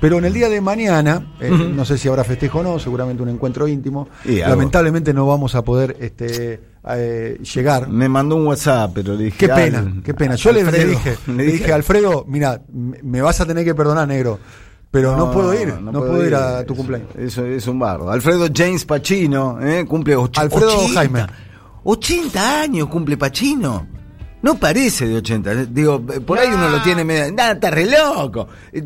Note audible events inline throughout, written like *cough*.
Pero en el día de mañana, eh, no sé si habrá festejo o no, seguramente un encuentro íntimo. Y. Lamentablemente no vamos a poder este, eh, llegar. Me mandó un WhatsApp, pero le dije. Qué pena, "Al- qué pena. Yo le, le Alfredo", dije, *laughs* le dije, Alfredo, mira, me vas a tener que perdonar, negro. Pero no, puedo ir, no, puedo, ir a tu Es- cumpleaños. Eso es un bardo. Alfredo James Pacino, ¿eh? cumple och- Alfredo 80. Jaime. 80 años cumple Pacino. No parece de 80. eh, Digo, por ahí uno lo tiene medio. Nada, está re loco. Eh,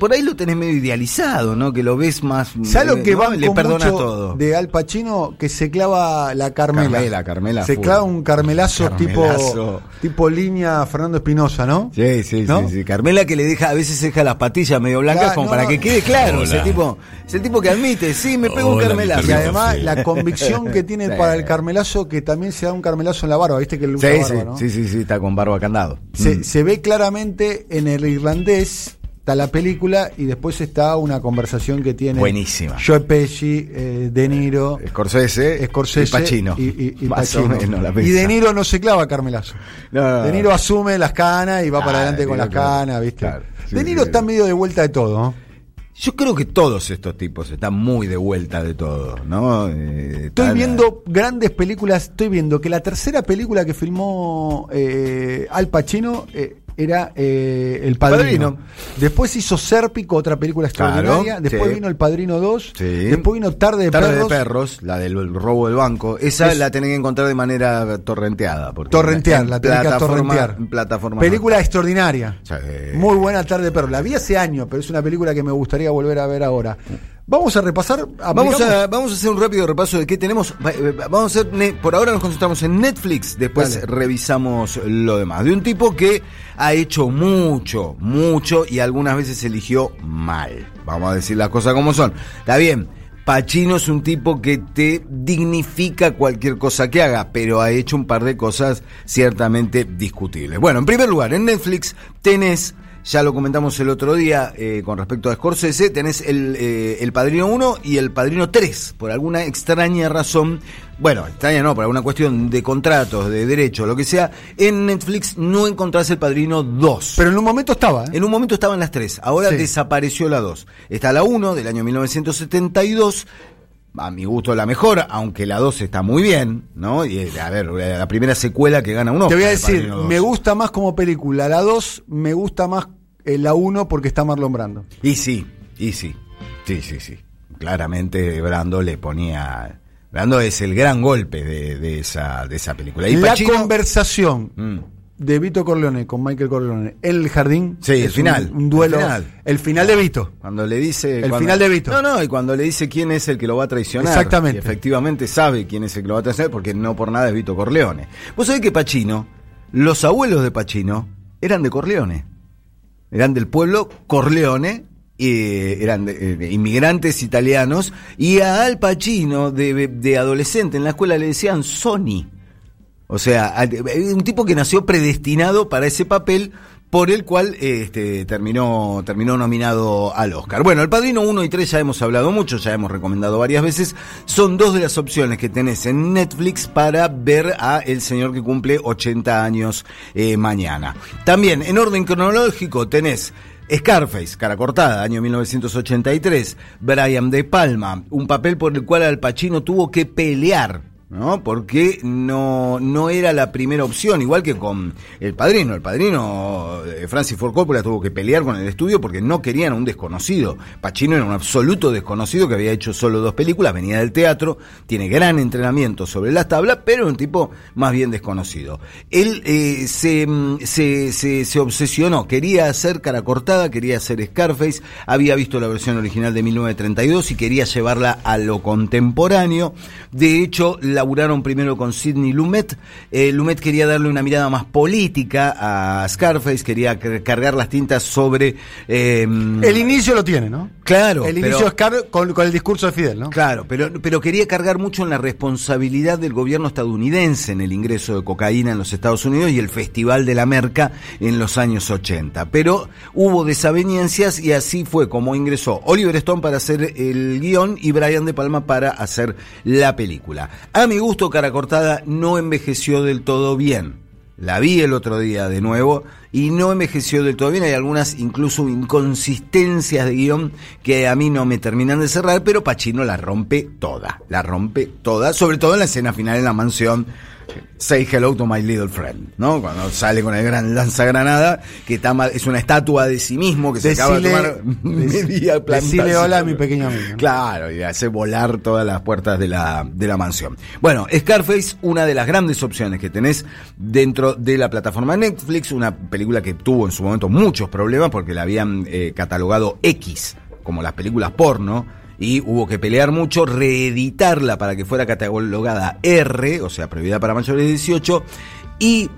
Por ahí lo tenés medio idealizado, ¿no? Que lo ves más. ¿Sabes lo eh, que ¿no? va Le perdona todo. de Al Pacino? Que se clava la Carmela. Carmela, Carmela, Se clava un carmelazo, Carmelazo. tipo tipo línea Fernando Espinosa, ¿no? Sí, sí, ¿No? sí, sí. Carmela que le deja, a veces deja las patillas medio blancas como no, para no. que quede claro. Hola. Ese tipo, es el tipo que admite, sí, me pego un Hola, carmelazo. Y además la convicción que tiene *laughs* Sí. para el carmelazo, que también se da un carmelazo en la barba, viste que usa Sí, barba, sí, ¿no? sí, sí, está con barba candado. Se, Mm. se ve claramente en el irlandés, está la película y después está una conversación que tiene Buenísima. Joe Pesci, eh, De Niro, Scorsese, Scorsese y Pacino. y, y- y *laughs* Pacino. menos. De Niro no se clava carmelazo. No, no, no. De Niro asume las canas y va Ah, para adelante De con las canas, ¿viste? Claro, sí, de Niro sí, está medio de vuelta de todo. Yo creo que todos estos tipos están muy de vuelta de todo, ¿no? Eh, Estoy viendo grandes películas, estoy viendo que la tercera película que filmó eh, Al Pacino eh, era eh, El Padrino. Padrino. Después hizo Sérpico, otra película extraordinaria. Claro, Después sí. vino El Padrino 2. Sí. Después vino Tarde de Tarde Perros. de perros, la del robo del banco. Esa Es- la tenés que encontrar de manera torrenteada. porque Torrentear, en la tenés que plataforma- torrentear. En plataforma. Película extraordinaria. Sí. Muy buena Tarde de Perros. La vi hace años, pero es una película que me gustaría volver a ver ahora. Vamos a repasar. Vamos a, vamos a hacer un rápido repaso de qué tenemos. Eh, Vamos a hacer, por ahora nos concentramos en Netflix, después Dale. revisamos lo demás. De un tipo que ha hecho mucho, mucho y algunas veces eligió mal. Vamos a decir las cosas como son. Está bien. Pacino es un tipo que te dignifica cualquier cosa que haga, pero ha hecho un par de cosas ciertamente discutibles. Bueno, en primer lugar, en Netflix tenés ya lo comentamos el otro día eh, con respecto a Scorsese, tenés el, eh, el Padrino 1 y el Padrino 3, por alguna extraña razón, bueno, extraña no, por alguna cuestión de contratos, de derechos, lo que sea, en Netflix no encontrás el Padrino 2. Pero en un momento estaba, ¿eh? En un momento estaban las tres, ahora Sí. desapareció la 2. Está la 1 del año 1972, a mi gusto la mejor, aunque la 2 está muy bien, ¿no? Y eh, a ver, la primera secuela que gana uno. Te voy a decir, me gusta más como película. La 2 me gusta más eh, la 1 porque está Marlon Brando. Y sí, y sí, sí, sí, sí. Claramente Brando le ponía... Brando es el gran golpe de, de esa, de esa película. Y la Pacino- conversación Mm. de Vito Corleone con Michael Corleone el jardín. Sí, el un- final, Un, duelo. el El final. de Vito. Cuando le dice... El cuando- final de Vito. No, no, y cuando le dice quién es el que lo va a traicionar. Exactamente. Efectivamente sabe quién es el que lo va a traicionar porque no por nada es Vito Corleone. Vos sabés que Pacino, los abuelos de Pacino, eran de Corleone. Eran del pueblo Corleone. eh, eran eh, inmigrantes italianos y a Al Pacino de, de adolescente en la escuela le decían Sony o sea, a- un tipo que nació predestinado para ese papel por el cual este, terminó, terminó nominado al Oscar. Bueno, El Padrino 1 y 3 ya hemos hablado mucho, ya hemos recomendado varias veces. Son dos de las opciones que tenés en Netflix para ver a el señor que cumple 80 años eh, mañana. También, en orden cronológico, tenés Scarface, cara cortada, año 1983. Brian De Palma, un papel por el cual Al Pacino tuvo que pelear. ¿No? Porque no, no era la primera opción, igual que con El Padrino. El Padrino, eh, Francis Ford Coppola tuvo que pelear con el estudio porque no querían a un desconocido. Pacino era un absoluto desconocido que había hecho solo dos películas, venía del teatro, tiene gran entrenamiento sobre las tablas, pero un tipo más bien desconocido. Él eh, se, se, se, se obsesionó, quería hacer cara cortada, quería hacer Scarface, había visto la versión original de 1932 y quería llevarla a lo contemporáneo. De hecho, laburaron primero con Sidney Lumet. Eh, Lumet quería darle una mirada más política a Scarface, quería car- cargar las tintas sobre... eh, El inicio lo tiene, ¿no? Claro, El pero- inicio es Car- con, con el discurso de Fidel, ¿no? Claro, pero, pero quería cargar mucho en la responsabilidad del gobierno estadounidense en el ingreso de cocaína en los Estados Unidos y el Festival de la Merca en los años 80. Pero hubo desavenencias y así fue como ingresó Oliver Stone para hacer el guion y Brian De Palma para hacer la película. A mi gusto, Cara Cortada no envejeció del todo bien. La vi el otro día de nuevo y no envejeció del todo bien. Hay algunas incluso inconsistencias de guion que a mí no me terminan de cerrar, pero Pacino la rompe toda. La rompe toda, sobre todo en la escena final en la mansión Say hello to my little friend, ¿no? Cuando sale con el gran lanzagranada, que está es una estatua de sí mismo que se acaba de tomar *laughs* media Decile hola a mi pequeño amigo. Claro, y hace volar todas las puertas de la, de la mansión. Bueno, Scarface, una de las grandes opciones que tenés dentro de la plataforma Netflix, una película que tuvo en su momento muchos problemas porque la habían eh, catalogado X, como las películas porno y hubo que pelear mucho, reeditarla para que fuera catalogada R, o sea, prohibida para mayores de 18, y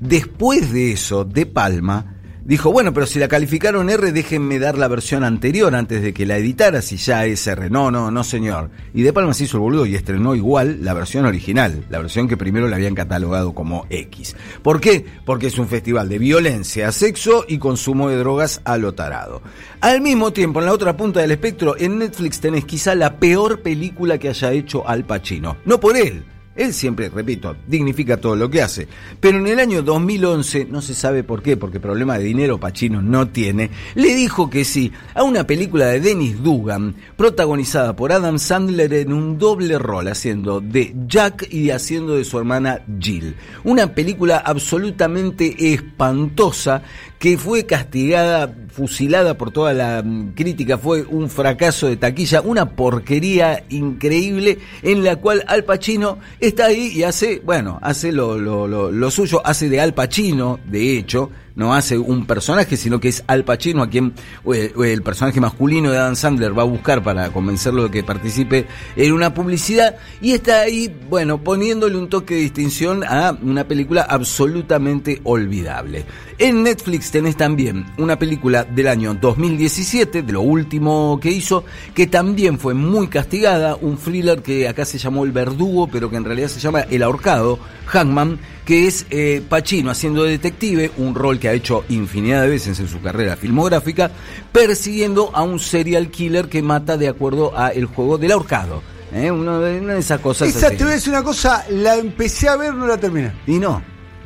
después de eso, De Palma dijo, bueno, pero si la calificaron R, déjenme dar la versión anterior antes de que la editara, si ya es R. No, no, no, señor. Y De Palma se hizo el boludo y estrenó igual la versión original, la versión que primero le habían catalogado como X. ¿Por qué? Porque es un festival de violencia, sexo y consumo de drogas a lo tarado. Al mismo tiempo, en la otra punta del espectro, en Netflix tenés quizá la peor película que haya hecho Al Pacino. No por él, él siempre, repito, dignifica todo lo que hace. Pero en el año 2011, no se sabe por qué, porque problema de dinero Pacino no tiene, le dijo que sí a una película de Dennis Dugan, protagonizada por Adam Sandler en un doble rol, haciendo de Jack y haciendo de su hermana Jill. Una película absolutamente espantosa que fue castigada, fusilada por toda la mm, crítica, fue un fracaso de taquilla, una porquería increíble en la cual Al Pacino está ahí y hace, bueno, hace lo, lo, lo, lo suyo, hace de Al Pacino, de hecho, no hace un personaje, sino que es Al Pacino a quien el, personaje masculino de Adam Sandler va a buscar para convencerlo de que participe en una publicidad y está ahí, bueno, poniéndole un toque de distinción a una película absolutamente olvidable. En Netflix tenés también una película del año 2017, de lo último que hizo, que también fue muy castigada, un thriller que acá se llamó El Verdugo, pero que en realidad se llama El Ahorcado, Hangman, que es eh, Pacino haciendo de detective, un rol que ha hecho infinidad de veces en su carrera filmográfica, persiguiendo a un serial killer que mata de acuerdo a el juego del ahorcado. ¿eh? Una, de esas cosas. Esa te voy a decir una cosa, la empecé a ver, no la terminé. Y no.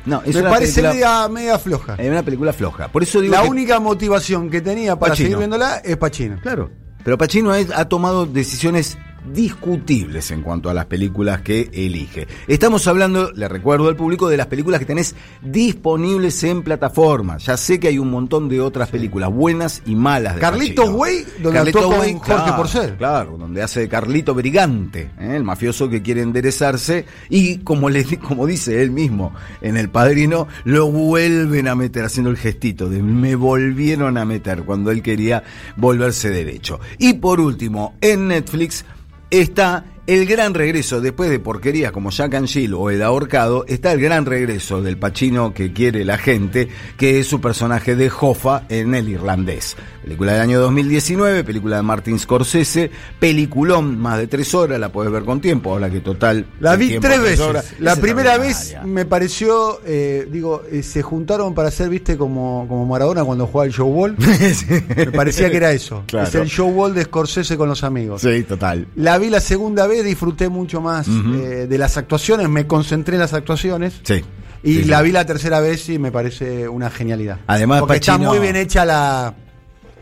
No, Me parece media, media, floja. Es una película floja. Por eso digo la única motivación que tenía para seguir viéndola es Pacino. Claro. Pero Pacino ha tomado decisiones discutibles en cuanto a las películas que elige. Estamos hablando, le recuerdo al público, de las películas que tenés disponibles en plataformas. Ya sé que hay un montón de otras películas buenas y malas de Carlitos Way, donde Carlito Way, Jorge claro, Porcel. Claro, donde hace de Carlito Brigante, ¿eh? el mafioso que quiere enderezarse y como, le, *laughs* como dice él mismo en El Padrino, lo vuelven a meter haciendo el gestito de me volvieron a meter cuando él quería volverse derecho. Y por último, en Netflix está el gran regreso, después de porquerías como Jack and Jill o El Ahorcado, está el gran regreso del Pachino que quiere la gente, que es su personaje de Hoffa en El Irlandés. Película del año 2019, película de Martin Scorsese, peliculón, más de tres horas, la puedes ver con tiempo, ahora que total... La vi tres veces. La primera vez me pareció, eh, digo, eh, se juntaron para hacer, viste, como, como Maradona cuando jugaba el show wall. *laughs* Me parecía que era eso. Es el show wall de Scorsese con los amigos. Sí, total. La vi la segunda vez disfruté mucho más eh, de las actuaciones, me concentré en las actuaciones. Sí. Y la vi la tercera vez y me parece una genialidad. Además, Porque está muy bien hecha la.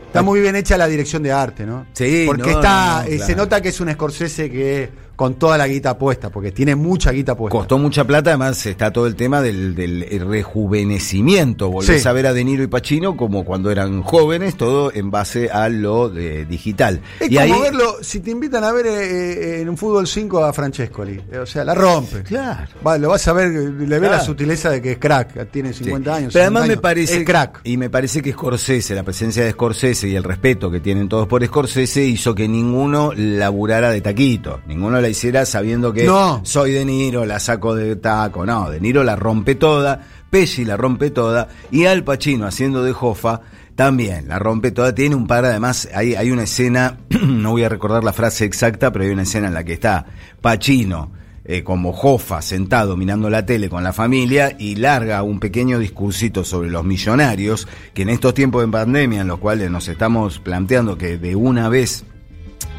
Está muy bien hecha la dirección de arte, ¿no? Sí, Porque está. Eh, se nota que es un Scorsese que con toda la guita puesta, porque tiene mucha guita puesta. Costó mucha plata, además está todo el tema del, del rejuvenecimiento. Volvés a ver a De Niro y Pacino como cuando eran jóvenes, todo en base a lo de, digital. Es y como verlo, si te invitan a ver eh, eh, en un fútbol 5 a Francescoli, o sea, la rompe. Claro. lo vas a ver, le ve la sutileza de que es crack, tiene 50 años. Pero además me parece. Es crack. Y me parece que Scorsese, la presencia de Scorsese y el respeto que tienen todos por Scorsese hizo que ninguno laburara de taquito. Ninguno hiciera sabiendo que soy De Niro, la saco de taco. No, De Niro la rompe toda, Pesci la rompe toda y Al Pacino haciendo de Jofa también la rompe toda. Tiene un par, además, hay, hay una escena, *clears throat* no voy a recordar la frase exacta, pero hay una escena en la que está Pacino. Eh, como Jofa sentado mirando la tele con la familia y larga un pequeño discursito sobre los millonarios que en estos tiempos de pandemia en los cuales nos estamos planteando que de una vez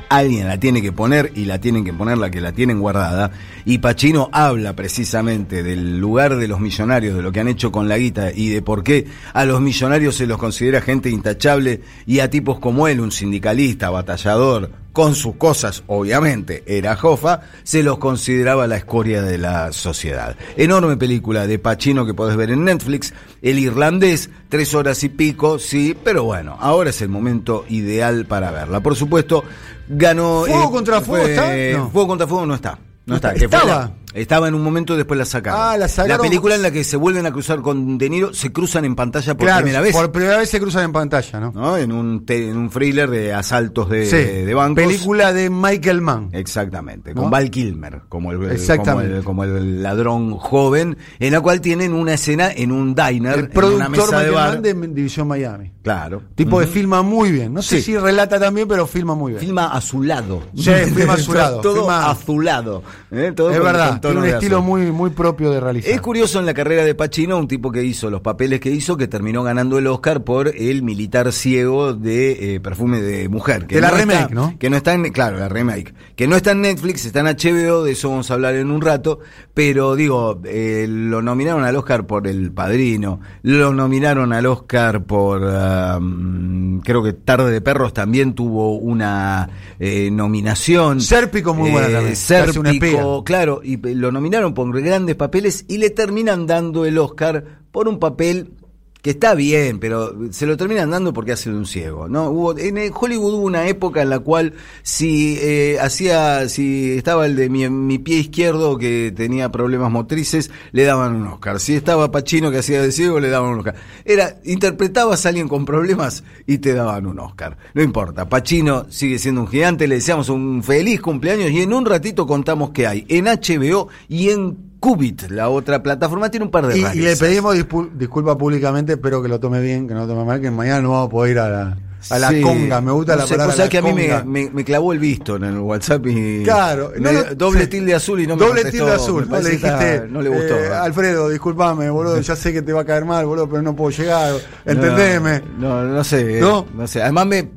alguien la tiene que poner y la tienen que poner la que la tienen guardada. Y Pacino habla precisamente del lugar de los millonarios, de lo que han hecho con la guita y de por qué a los millonarios se los considera gente intachable y a tipos como él, un sindicalista, batallador, con sus cosas, obviamente, era Jofa, se los consideraba la escoria de la sociedad. Enorme película de Pacino que podés ver en Netflix, El Irlandés, tres horas y pico, sí, pero bueno, ahora es el momento ideal para verla. Por supuesto, ganó... ¿Fuego eh, contra fuego está? Fuego contra fuego no está. No está. Estaba. Estaba en un momento y después la sacaron. Ah, la La película en la que se vuelven a cruzar con De Niro, se cruzan en pantalla por primera vez. Por primera vez se cruzan en pantalla, ¿no? En un, en un thriller de asaltos de, de, bancos. Película de Michael Mann. Exactamente, con Val Kilmer, como el, como el, ladrón joven, en la cual tienen una escena en un diner, el productor una mesa de bar. de División Miami. Claro. Tipo de filma muy bien. No sé si relata también, pero filma muy bien. Filma azulado. Sí, filma azulado. *laughs* Todo azulado. ¿eh? Todo es verdad, tiene un estilo muy muy, propio de realizar. Es curioso en la carrera de Pacino, un tipo que hizo los papeles que hizo, que terminó ganando el Oscar por el militar ciego de eh, perfume de mujer. Que la remake, ¿no? Que no está en, claro, la remake. Que no está en Netflix, está en HBO, de eso vamos a hablar en un rato. Pero digo, eh, lo nominaron al Oscar por El Padrino, lo nominaron al Oscar por, um, creo que Tarde de Perros también tuvo una eh, nominación. Sérpico muy buena también. Sérpico, claro, y lo nominaron por grandes papeles y le terminan dando el Oscar por un papel que está bien, pero se lo terminan dando porque hace de un ciego, ¿no? Hubo, en Hollywood hubo una época en la cual si eh, hacía, si estaba el de mi, pie izquierdo que tenía problemas motrices, le daban un Oscar. Si estaba Pacino que hacía de ciego, le daban un Oscar. Era, interpretabas a alguien con problemas y te daban un Oscar. No importa, Pacino sigue siendo un gigante, le deseamos un feliz cumpleaños y en un ratito contamos qué hay en HBO y en Qubit, la otra plataforma, tiene un par de y, y le pedimos disculpas públicamente, espero que lo tome bien, que no lo tome mal, que mañana no vamos a poder ir a la, a la conga, me gusta la palabra. Cosa que a mí me, me, clavó el visto en el WhatsApp y. Claro, doble tilde azul y no me Doble tilde azul, no le dijiste. No le gustó. Eh, Alfredo, discúlpame, boludo, ya sé que te va a caer mal, boludo, pero no puedo llegar. *laughs* Entendeme. No, no, sé. ¿No? no sé. Además, me,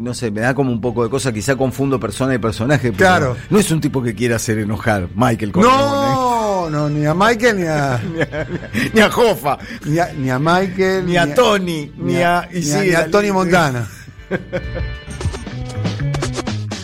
no sé, me da como un poco de cosa, quizá confundo persona y personaje. Pero claro. No es un tipo que quiera hacer enojar, Michael No, no, ni a Michael *laughs* ni a. ni, a Jofa. Ni a, ni a Michael. Ni, a Tony. Ni, a, ni a Tony Montana. *laughs*